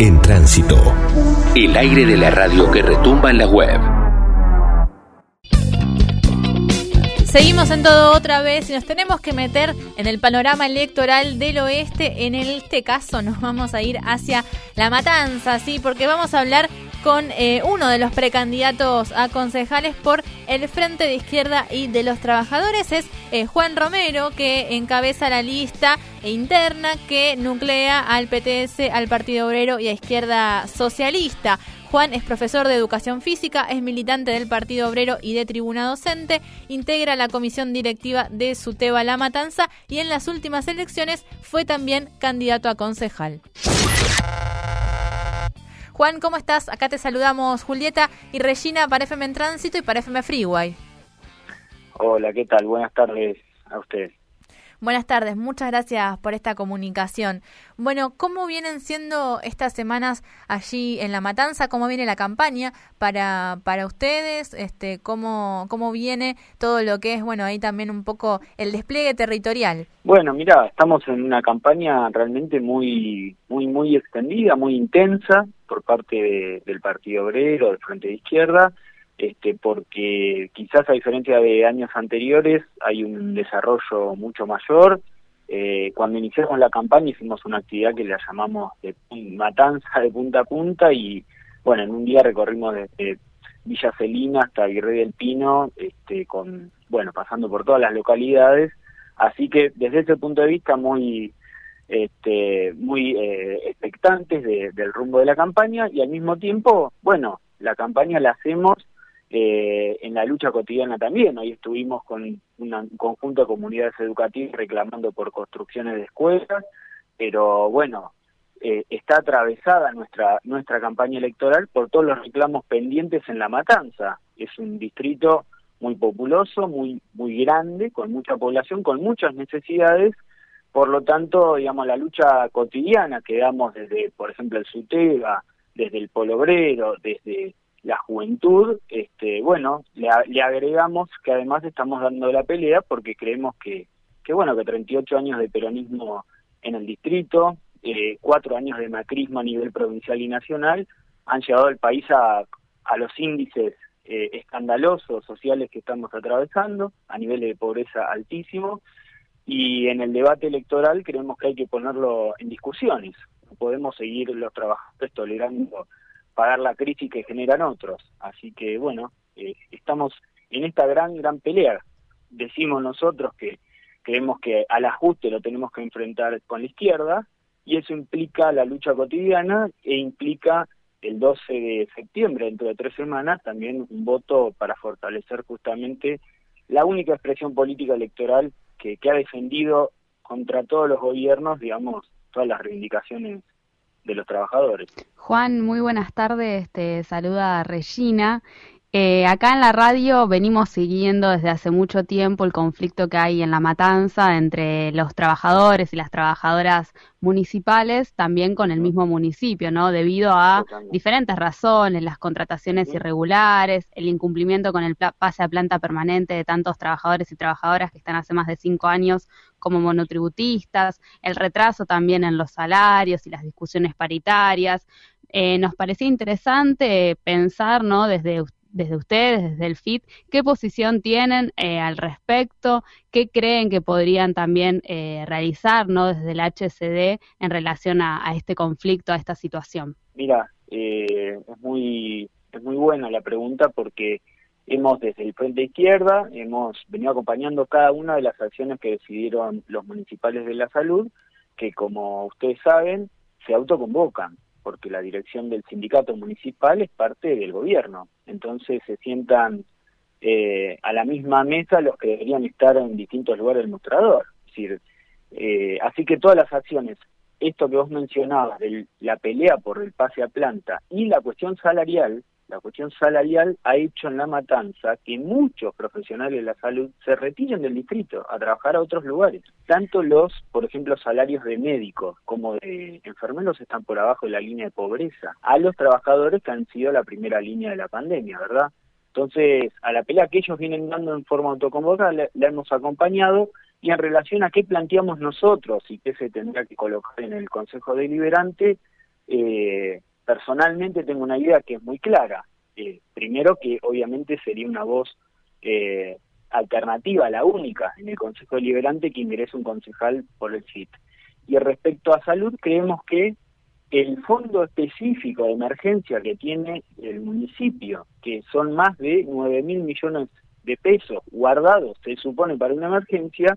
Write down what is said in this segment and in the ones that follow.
En tránsito. El aire de la radio que retumba en la web. Seguimos en todo otra vez y nos tenemos que meter en el panorama electoral del oeste. En este caso nos vamos a ir hacia La Matanza, ¿sí? Porque vamos a hablar con eh, uno de los precandidatos a concejales por el Frente de Izquierda y de los Trabajadores. Es eh, Juan Romero, que encabeza la lista interna que nuclea al PTS, al Partido Obrero y a Izquierda Socialista. Juan es profesor de educación física, es militante del Partido Obrero y de Tribuna Docente, integra la comisión directiva de Suteba La Matanza y en las últimas elecciones fue también candidato a concejal. Juan, ¿cómo estás? Acá te saludamos Julieta y Regina para FM en Tránsito y para FM Freeway. Hola, ¿qué tal? Buenas tardes a ustedes. Buenas tardes, muchas gracias por esta comunicación. Bueno, ¿cómo vienen siendo estas semanas allí en La Matanza? ¿Cómo viene la campaña para, para ustedes? Este, ¿cómo, ¿Cómo viene todo lo que es, bueno, ahí también un poco el despliegue territorial? Bueno, mira, estamos en una campaña realmente muy, muy, muy extendida, muy intensa por parte del Partido Obrero, del Frente de Izquierda este, porque quizás a diferencia de años anteriores hay un desarrollo mucho mayor. Eh, cuando iniciamos la campaña hicimos una actividad que la llamamos de matanza de punta a punta y bueno, en un día recorrimos desde Villa Celina hasta Virrey del Pino, este, con, bueno, pasando por todas las localidades. Así que desde ese punto de vista muy, este, muy eh, expectantes del rumbo de la campaña y al mismo tiempo, bueno, la campaña la hacemos eh, en la lucha cotidiana también. Hoy estuvimos con un conjunto de comunidades educativas reclamando por construcciones de escuelas, pero bueno, eh, está atravesada nuestra, nuestra campaña electoral por todos los reclamos pendientes en La Matanza. Es un distrito muy populoso, muy, muy grande, con mucha población, con muchas necesidades, por lo tanto, digamos, la lucha cotidiana que damos desde, por ejemplo, el SUTEGA, desde el Polo Obrero, desde la juventud, este, bueno, le, agregamos que además estamos dando la pelea porque creemos que, que bueno, que 38 años de peronismo en el distrito, eh, cuatro años de macrismo a nivel provincial y nacional, han llevado al país a, a los índices eh, escandalosos sociales que estamos atravesando, a niveles de pobreza altísimo, y en el debate electoral creemos que hay que ponerlo en discusiones. No podemos seguir los trabajadores tolerando pagar la crisis que generan otros. Así que bueno, eh, estamos en esta gran, gran pelea. Decimos nosotros que creemos que al ajuste lo tenemos que enfrentar con la izquierda y eso implica la lucha cotidiana e implica el 12 de septiembre, dentro de tres semanas, también un voto para fortalecer justamente la única expresión política electoral que, que ha defendido contra todos los gobiernos, digamos, todas las reivindicaciones de los trabajadores. Juan, muy buenas tardes, te saluda Regina. Eh, acá en la radio venimos siguiendo desde hace mucho tiempo el conflicto que hay en la matanza entre los trabajadores y las trabajadoras municipales, también con el mismo municipio, ¿no? Debido a diferentes razones, las contrataciones irregulares, el incumplimiento con el pase a planta permanente de tantos trabajadores y trabajadoras que están hace más de cinco años como monotributistas, el retraso también en los salarios y las discusiones paritarias. Eh, nos parecía interesante pensar, ¿no? Desde desde ustedes, desde el FIT, qué posición tienen eh, al respecto, qué creen que podrían también eh, realizar ¿no? desde el HCD en relación a, este conflicto, a esta situación. Mira, eh, es, muy, es muy buena la pregunta porque hemos desde el Frente Izquierda, hemos venido acompañando cada una de las acciones que decidieron los municipales de la salud, que como ustedes saben, se autoconvocan porque la dirección del sindicato municipal es parte del gobierno. Entonces se sientan eh, a la misma mesa los que deberían estar en distintos lugares del mostrador. Decir, eh, así que todas las acciones, esto que vos mencionabas, la pelea por el pase a planta y la cuestión salarial, la cuestión salarial ha hecho en la matanza que muchos profesionales de la salud se retiren del distrito a trabajar a otros lugares. Tanto los, por ejemplo, salarios de médicos como de enfermeros están por abajo de la línea de pobreza, a los trabajadores que han sido la primera línea de la pandemia, ¿verdad? Entonces, a la pelea que ellos vienen dando en forma autoconvocada, la, hemos acompañado y en relación a qué planteamos nosotros y qué se tendrá que colocar en el Consejo Deliberante, eh, personalmente tengo una idea que es muy clara. Eh, primero que obviamente sería una voz eh, alternativa, la única en el Consejo Deliberante que ingrese un concejal por el CIT. Y respecto a salud, creemos que el fondo específico de emergencia que tiene el municipio, que son más de 9 mil millones de pesos guardados, se supone, para una emergencia,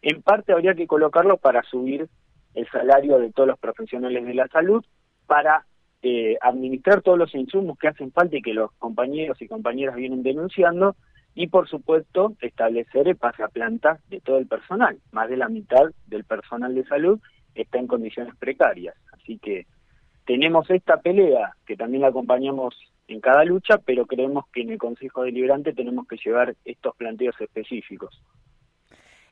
en parte habría que colocarlo para subir el salario de todos los profesionales de la salud, para eh, administrar todos los insumos que hacen falta y que los compañeros y compañeras vienen denunciando, y por supuesto establecer el pase a planta de todo el personal. Más de la mitad del personal de salud está en condiciones precarias. Así que tenemos esta pelea que también la acompañamos en cada lucha, pero creemos que en el Consejo Deliberante tenemos que llevar estos planteos específicos.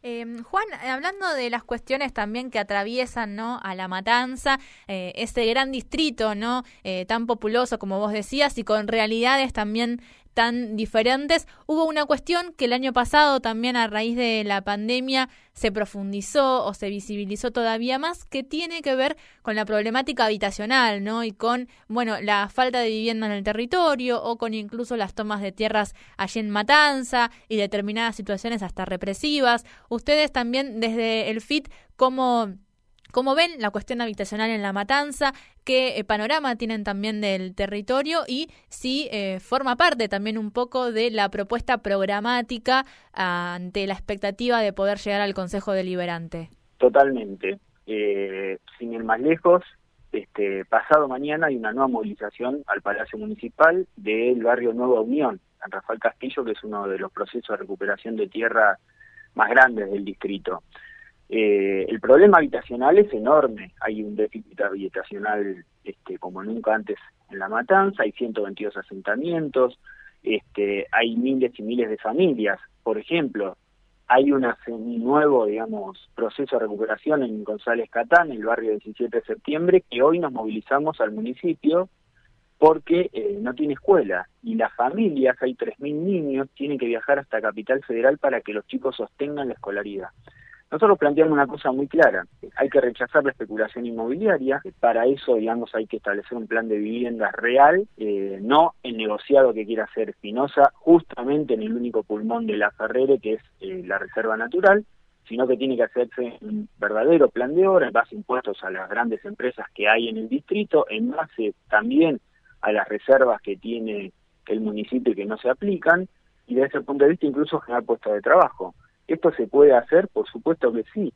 Em, Juan, hablando de las cuestiones también que atraviesan ¿no? a la matanza, eh, ese gran distrito no eh, tan populoso como vos decías y con realidades también tan diferentes. Hubo una cuestión que el año pasado también a raíz de la pandemia se profundizó o se visibilizó todavía más, que tiene que ver con la problemática habitacional, ¿no? Y con, bueno, la falta de vivienda en el territorio o con incluso las tomas de tierras allí en Matanza y determinadas situaciones hasta represivas. Ustedes también desde el FIT, ¿cómo ¿Cómo ven la cuestión habitacional en la matanza? ¿Qué eh, panorama tienen también del territorio? Y si eh, forma parte también un poco de la propuesta programática ante la expectativa de poder llegar al Consejo Deliberante. Totalmente. Eh, sin ir más lejos, este pasado mañana hay una nueva movilización al Palacio Municipal del barrio Nueva Unión, San Rafael Castillo, que es uno de los procesos de recuperación de tierra más grandes del distrito. Eh, el problema habitacional es enorme, hay un déficit habitacional este, como nunca antes en La Matanza, hay 122 asentamientos, este, hay miles y miles de familias. Por ejemplo, hay un nuevo, digamos, proceso de recuperación en González Catán, el barrio 17 de septiembre, que hoy nos movilizamos al municipio porque eh, no tiene escuela y las familias, hay 3.000 niños, tienen que viajar hasta Capital Federal para que los chicos sostengan la escolaridad. Nosotros planteamos una cosa muy clara, hay que rechazar la especulación inmobiliaria, para eso, digamos, hay que establecer un plan de vivienda real, eh, no el negociado que quiera hacer Espinosa, justamente en el único pulmón de la Ferrere, que es eh, la reserva natural, sino que tiene que hacerse un verdadero plan de obra en base a impuestos a las grandes empresas que hay en el distrito, en base también a las reservas que tiene el municipio y que no se aplican, y desde ese punto de vista incluso generar puestos de trabajo. ¿Esto se puede hacer? Por supuesto que sí.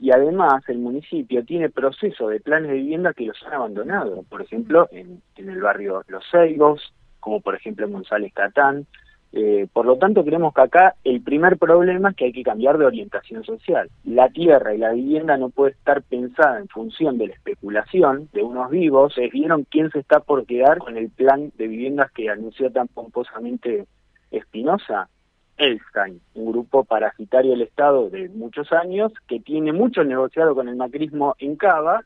Y además el municipio tiene procesos de planes de vivienda que los han abandonado, por ejemplo, en, el barrio Los Seigos, como por ejemplo en González Catán. Eh, por lo tanto, creemos que acá el primer problema es que hay que cambiar de orientación social. La tierra y la vivienda no puede estar pensada en función de la especulación de unos vivos. ¿Vieron quién se está por quedar con el plan de viviendas que anunció tan pomposamente Espinosa? Elstein, un grupo parasitario del Estado de muchos años que tiene mucho negociado con el macrismo en Cava,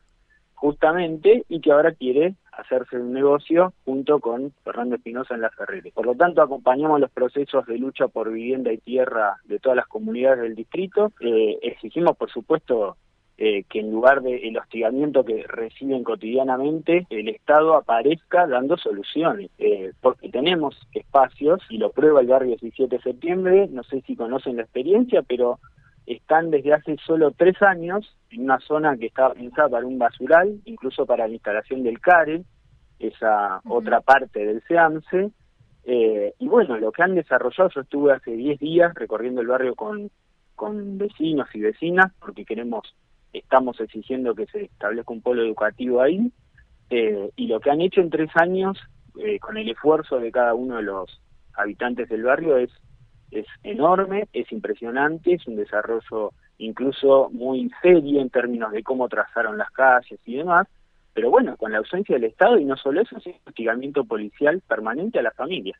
justamente, y que ahora quiere hacerse un negocio junto con Fernando Espinosa en la Ferrere. Por lo tanto, acompañamos los procesos de lucha por vivienda y tierra de todas las comunidades del distrito. Eh, exigimos, por supuesto, eh, que en lugar del hostigamiento que reciben cotidianamente, el Estado aparezca dando soluciones, eh, porque tenemos espacios, y lo prueba el barrio 17 de septiembre, no sé si conocen la experiencia, pero están desde hace solo tres años en una zona que estaba pensada para un basural, incluso para la instalación del CARE, esa otra parte del SEAMSE, eh, y bueno, lo que han desarrollado, yo estuve hace 10 días recorriendo el barrio con, con vecinos y vecinas, porque queremos estamos exigiendo que se establezca un polo educativo ahí, eh, y lo que han hecho en tres años, eh, con el esfuerzo de cada uno de los habitantes del barrio, es, es enorme, es impresionante, es un desarrollo incluso muy serio en términos de cómo trazaron las calles y demás, pero bueno, con la ausencia del Estado y no solo eso, sino hostigamiento policial permanente a las familias.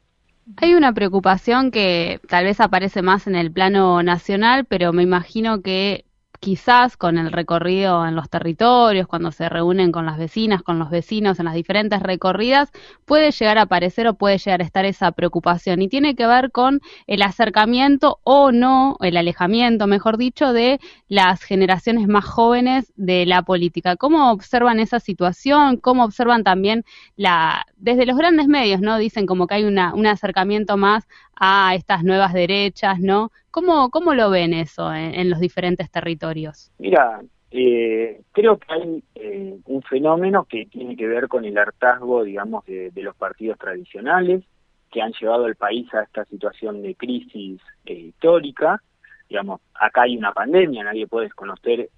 Hay una preocupación que tal vez aparece más en el plano nacional, pero me imagino que quizás con el recorrido en los territorios, cuando se reúnen con las vecinas, con los vecinos en las diferentes recorridas, puede llegar a aparecer o puede llegar a estar esa preocupación y tiene que ver con el acercamiento o no, el alejamiento, mejor dicho, de las generaciones más jóvenes de la política. ¿Cómo observan esa situación? ¿Cómo observan también la, desde los grandes medios, ¿no? Dicen como que hay una, un acercamiento más a estas nuevas derechas, ¿no? ¿Cómo, cómo lo ven eso en, los diferentes territorios? Mira, eh, creo que hay eh, un fenómeno que tiene que ver con el hartazgo, digamos, de, los partidos tradicionales que han llevado al país a esta situación de crisis eh, histórica. Digamos, acá hay una pandemia, nadie puede desconocer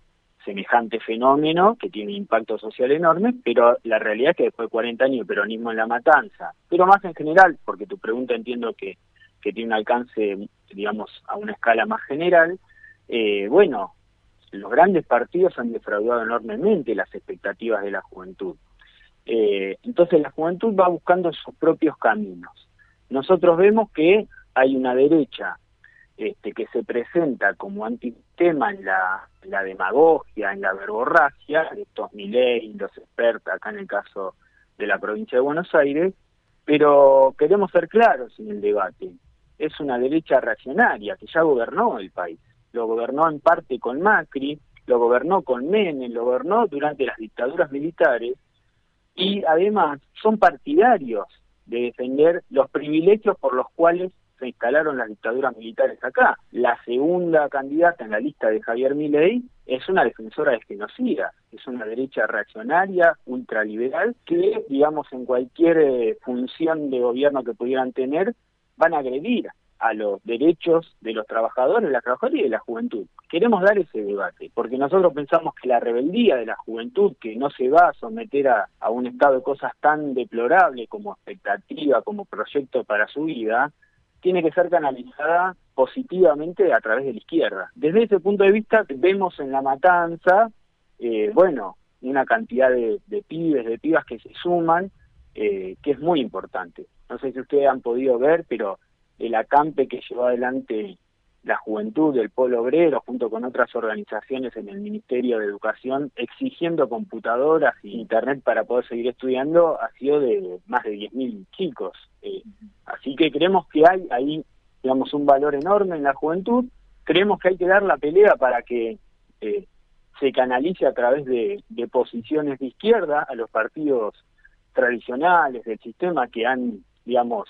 semejante fenómeno que tiene impacto social enorme, pero la realidad es que después de 40 años de peronismo en la matanza, pero más en general, porque tu pregunta entiendo que que tiene un alcance, digamos, a una escala más general, eh, bueno, los grandes partidos han defraudado enormemente las expectativas de la juventud. Eh, entonces la juventud va buscando sus propios caminos. Nosotros vemos que hay una derecha este, que se presenta como antitema en la, la demagogia, en la verborragia, estos Milei, los expertos, acá en el caso de la provincia de Buenos Aires, pero queremos ser claros en el debate es una derecha reaccionaria que ya gobernó el país. Lo gobernó en parte con Macri, lo gobernó con Menem, lo gobernó durante las dictaduras militares y además son partidarios de defender los privilegios por los cuales se instalaron las dictaduras militares acá. La segunda candidata en la lista de Javier Milei es una defensora de genocida, es una derecha reaccionaria, ultraliberal, que, digamos, en cualquier eh, función de gobierno que pudieran tener, van a agredir a los derechos de los trabajadores, las trabajadoras y de la juventud. Queremos dar ese debate, porque nosotros pensamos que la rebeldía de la juventud, que no se va a someter a, un estado de cosas tan deplorable como expectativa, como proyecto para su vida, tiene que ser canalizada positivamente a través de la izquierda. Desde ese punto de vista vemos en la matanza, eh, bueno, una cantidad de, pibes, de pibas que se suman, eh, que es muy importante no sé si ustedes han podido ver, pero el acampe que llevó adelante la juventud del Polo Obrero junto con otras organizaciones en el Ministerio de Educación exigiendo computadoras y internet para poder seguir estudiando ha sido de más de 10.000 chicos. Eh, así que creemos que hay ahí, digamos, un valor enorme en la juventud. Creemos que hay que dar la pelea para que eh, se canalice a través de, de posiciones de izquierda a los partidos tradicionales del sistema que han digamos,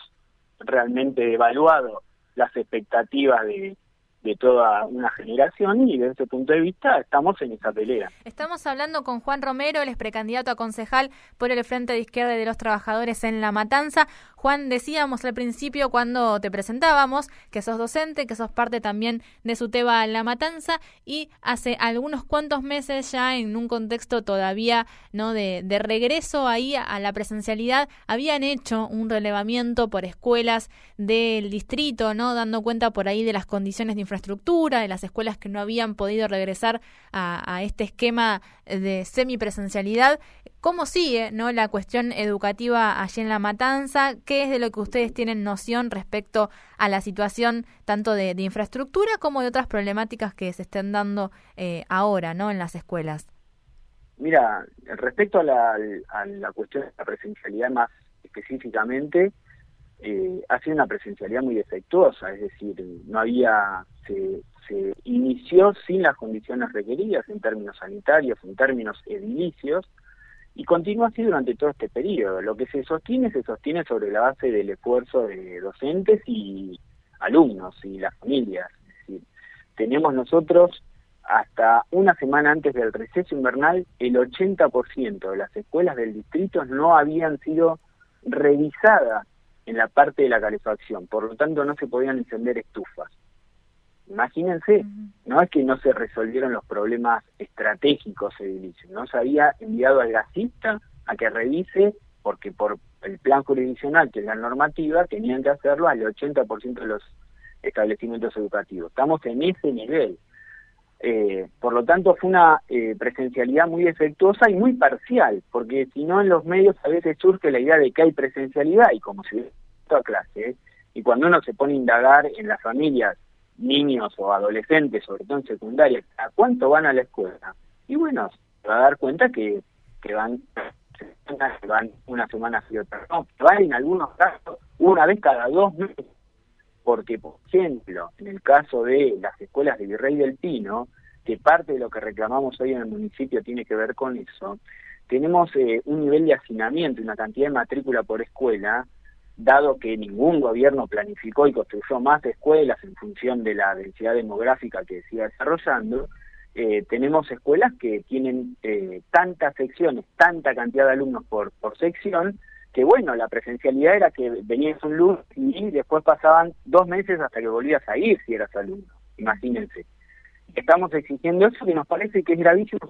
realmente evaluado las expectativas de, de toda una generación y desde ese punto de vista estamos en esa pelea. Estamos hablando con Juan Romero, el es precandidato a concejal por el Frente de Izquierda de los Trabajadores en La Matanza. Juan, decíamos al principio cuando te presentábamos que sos docente, que sos parte también de su tema La Matanza y hace algunos cuantos meses ya en un contexto todavía no de, de regreso ahí a la presencialidad habían hecho un relevamiento por escuelas del distrito, no dando cuenta por ahí de las condiciones de infraestructura infraestructura, de las escuelas que no habían podido regresar a, este esquema de semipresencialidad. ¿Cómo sigue no la cuestión educativa allí en La Matanza? ¿Qué es de lo que ustedes tienen noción respecto a la situación tanto de, infraestructura como de otras problemáticas que se estén dando eh, ahora no en las escuelas? Mira, respecto a la, a la cuestión de la presencialidad más específicamente, eh, ha sido una presencialidad muy defectuosa, es decir, no había, se, inició sin las condiciones requeridas en términos sanitarios, en términos edilicios, y continúa así durante todo este periodo. Lo que se sostiene se sostiene sobre la base del esfuerzo de docentes y alumnos y las familias. Es decir, tenemos nosotros hasta una semana antes del receso invernal, el 80% de las escuelas del distrito no habían sido revisadas en la parte de la calefacción, por lo tanto no se podían encender estufas. Imagínense, no es que no se resolvieron los problemas estratégicos edilicios, no se había enviado al gasista a que revise, porque por el plan jurisdiccional, que es la normativa, tenían que hacerlo al 80% de los establecimientos educativos. Estamos en ese nivel. Eh, por lo tanto, fue una eh, presencialidad muy defectuosa y muy parcial, porque si no en los medios a veces surge la idea de que hay presencialidad y como si hubiera a clase, y cuando uno se pone a indagar en las familias niños o adolescentes, sobre todo en secundaria, ¿a cuánto van a la escuela? Y bueno, se va a dar cuenta que, que van que una semana y otra no, van en algunos casos una vez cada dos meses, porque por ejemplo, en el caso de las escuelas de Virrey del Pino, que parte de lo que reclamamos hoy en el municipio tiene que ver con eso, tenemos eh, un nivel de hacinamiento, una cantidad de matrícula por escuela, dado que ningún gobierno planificó y construyó más escuelas en función de la densidad demográfica que siga desarrollando, eh, tenemos escuelas que tienen eh, tantas secciones, tanta cantidad de alumnos por, por sección, que bueno, la presencialidad era que venías un lunes y después pasaban dos meses hasta que volvías a ir si eras alumno, imagínense. Estamos exigiendo eso que nos parece que es gravísimo.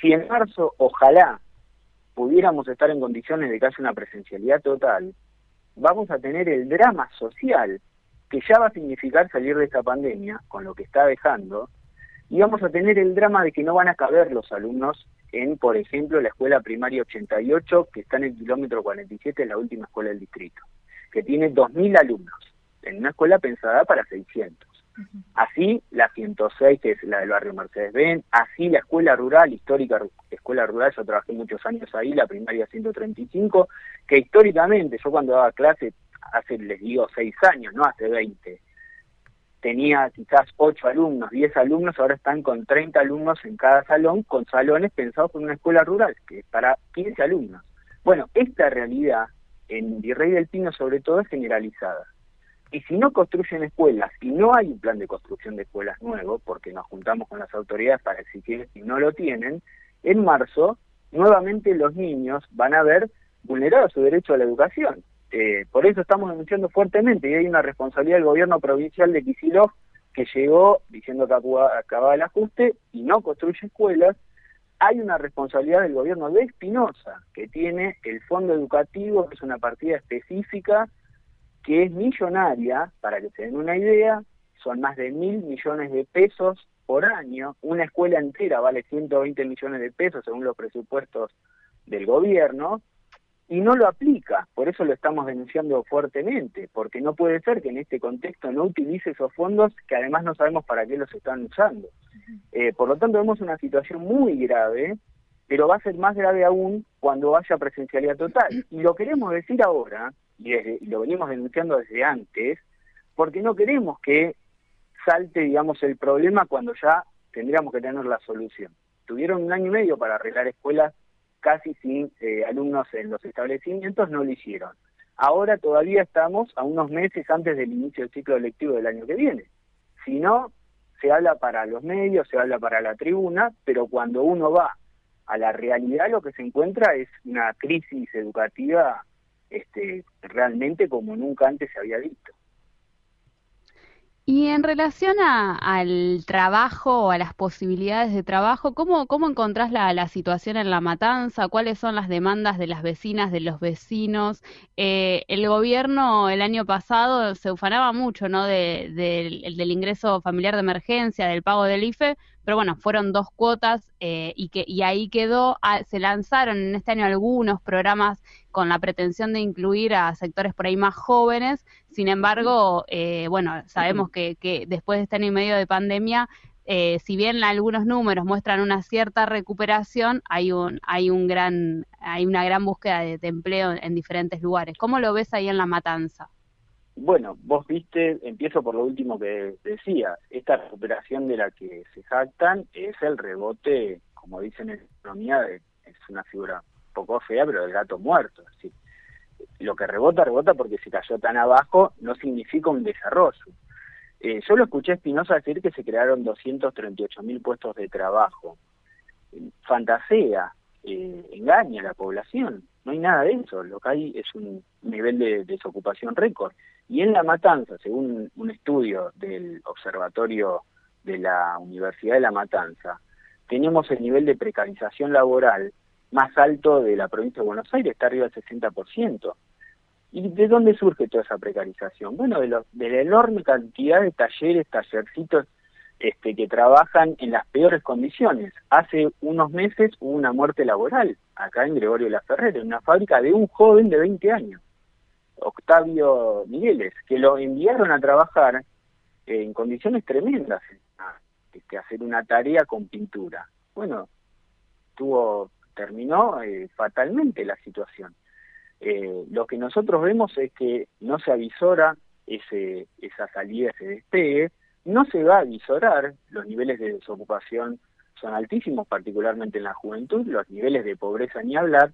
Si en marzo, ojalá, pudiéramos estar en condiciones de que haya una presencialidad total, vamos a tener el drama social que ya va a significar salir de esta pandemia, con lo que está dejando, y vamos a tener el drama de que no van a caber los alumnos en, por ejemplo, la escuela primaria 88, que está en el kilómetro 47, la última escuela del distrito, que tiene 2.000 alumnos, en una escuela pensada para 600. Así la 106, que es la del barrio Mercedes-Benz, así la escuela rural, histórica escuela rural, yo trabajé muchos años ahí, la primaria 135, que históricamente, yo cuando daba clase hace, les digo, seis años, no hace 20. Tenía quizás ocho alumnos, diez alumnos, ahora están con 30 alumnos en cada salón, con salones pensados por una escuela rural, que es para 15 alumnos. Bueno, esta realidad en Virrey del Pino sobre todo es generalizada. Y si no construyen escuelas y no hay un plan de construcción de escuelas nuevo, porque nos juntamos con las autoridades para exigir y no lo tienen, en marzo nuevamente los niños van a ver vulnerado su derecho a la educación. Eh, por eso estamos denunciando fuertemente y hay una responsabilidad del gobierno provincial de Kicillof que llegó diciendo que acababa el ajuste y no construye escuelas. Hay una responsabilidad del gobierno de Espinosa que tiene el fondo educativo, que es una partida específica que es millonaria, para que se den una idea, son más de mil millones de pesos por año. Una escuela entera vale 120 millones de pesos según los presupuestos del gobierno y no lo aplica. Por eso lo estamos denunciando fuertemente, porque no puede ser que en este contexto no utilice esos fondos que además no sabemos para qué los están usando. Eh, por lo tanto, vemos una situación muy grave, pero va a ser más grave aún cuando haya presencialidad total. Y lo queremos decir ahora, y, y lo venimos denunciando desde antes, porque no queremos que salte, digamos, el problema cuando ya tendríamos que tener la solución. Tuvieron un año y medio para arreglar escuelas casi sin eh, alumnos en los establecimientos, no lo hicieron. Ahora todavía estamos a unos meses antes del inicio del ciclo lectivo del año que viene. Si no, se habla para los medios, se habla para la tribuna, pero cuando uno va a la realidad lo que se encuentra es una crisis educativa este, realmente como nunca antes se había visto. Y en relación al trabajo a las posibilidades de trabajo, ¿cómo, cómo encontrás la, la, situación en la matanza? ¿Cuáles son las demandas de las vecinas, de los vecinos? Eh, el gobierno el año pasado se ufanaba mucho ¿no? De, del ingreso familiar de emergencia, del pago del IFE, pero bueno, fueron dos cuotas eh, y, que, y ahí quedó. Ah, se lanzaron en este año algunos programas con la pretensión de incluir a sectores por ahí más jóvenes. Sin embargo, eh, bueno, sabemos que, que, después de este año y medio de pandemia, eh, si bien algunos números muestran una cierta recuperación, hay un, hay un gran, hay una gran búsqueda de, de empleo en diferentes lugares. ¿Cómo lo ves ahí en la matanza? Bueno, vos viste, empiezo por lo último que decía, esta recuperación de la que se jactan es el rebote, como dicen en economía, es una figura poco fea, pero del gato muerto. Lo que rebota, rebota porque se cayó tan abajo, no significa un desarrollo. Eh, yo lo escuché a Espinosa decir que se crearon 238 mil puestos de trabajo. Fantasea, eh, engaña a la población. No hay nada de eso. Lo que hay es un nivel de desocupación récord. Y en La Matanza, según un estudio del Observatorio de la Universidad de La Matanza, tenemos el nivel de precarización laboral más alto de la provincia de Buenos Aires, está arriba del 60%. ¿Y de dónde surge toda esa precarización? Bueno, de, de la enorme cantidad de talleres, tallercitos este, que trabajan en las peores condiciones. Hace unos meses hubo una muerte laboral acá en Gregorio La Ferrera, en una fábrica de un joven de 20 años Octavio Migueles, que lo enviaron a trabajar en condiciones tremendas, este, hacer una tarea con pintura. Bueno, tuvo, terminó eh, fatalmente la situación. Eh, lo que nosotros vemos es que no se avisora ese, esa salida, ese despegue, no se va a avisorar, los niveles de desocupación son altísimos, particularmente en la juventud, los niveles de pobreza ni hablar,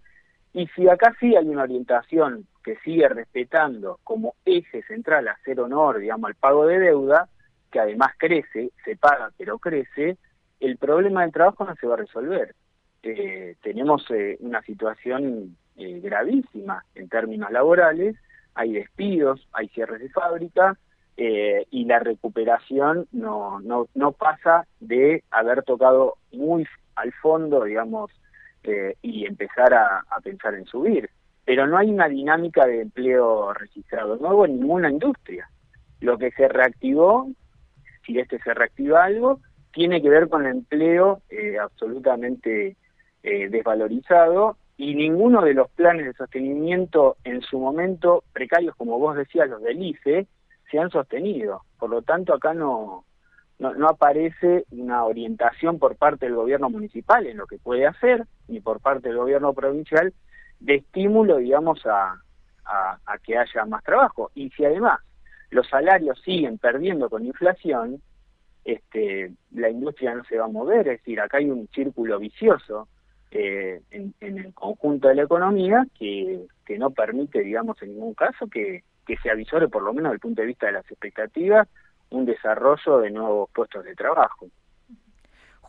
y si acá sí hay una orientación que sigue respetando como eje central hacer honor, digamos, al pago de deuda, que además crece, se paga pero crece, el problema del trabajo no se va a resolver. Eh, tenemos eh, una situación eh, gravísima en términos laborales, hay despidos, hay cierres de fábrica y la recuperación no, no, no pasa de haber tocado muy al fondo, digamos, y empezar a pensar en subir. Pero no hay una dinámica de empleo registrado nuevo en ninguna industria. Lo que se reactivó, si este se reactiva algo, tiene que ver con el empleo eh, absolutamente eh, desvalorizado y ninguno de los planes de sostenimiento en su momento precarios, como vos decías, los del IFE, se han sostenido. Por lo tanto, acá no, no, aparece una orientación por parte del gobierno municipal en lo que puede hacer, ni por parte del gobierno provincial, de estímulo, digamos, a, que haya más trabajo. Y si además los salarios siguen perdiendo con inflación, este, la industria no se va a mover, es decir, acá hay un círculo vicioso eh, en, el conjunto de la economía que, que no permite, digamos, en ningún caso que, que se avisore, por lo menos desde el punto de vista de las expectativas, un desarrollo de nuevos puestos de trabajo.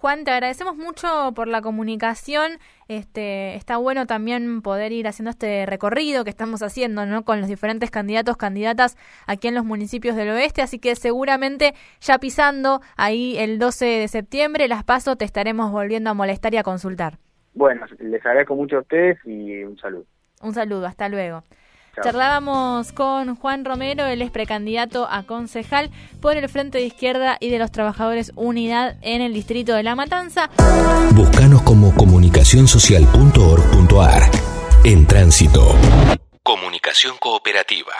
Juan, te agradecemos mucho por la comunicación. Este, está bueno también poder ir haciendo este recorrido que estamos haciendo, ¿no? Con los diferentes candidatos, candidatas aquí en los municipios del oeste, así que seguramente ya pisando ahí el 12 de septiembre, las paso, te estaremos volviendo a molestar y a consultar. Bueno, les agradezco mucho a ustedes y un saludo. Un saludo, hasta luego. Charlábamos con Juan Romero, él es precandidato a concejal por el Frente de Izquierda y de los Trabajadores Unidad en el distrito de La Matanza. Búscanos como comunicacionsocial.org.ar. En tránsito. Comunicación cooperativa.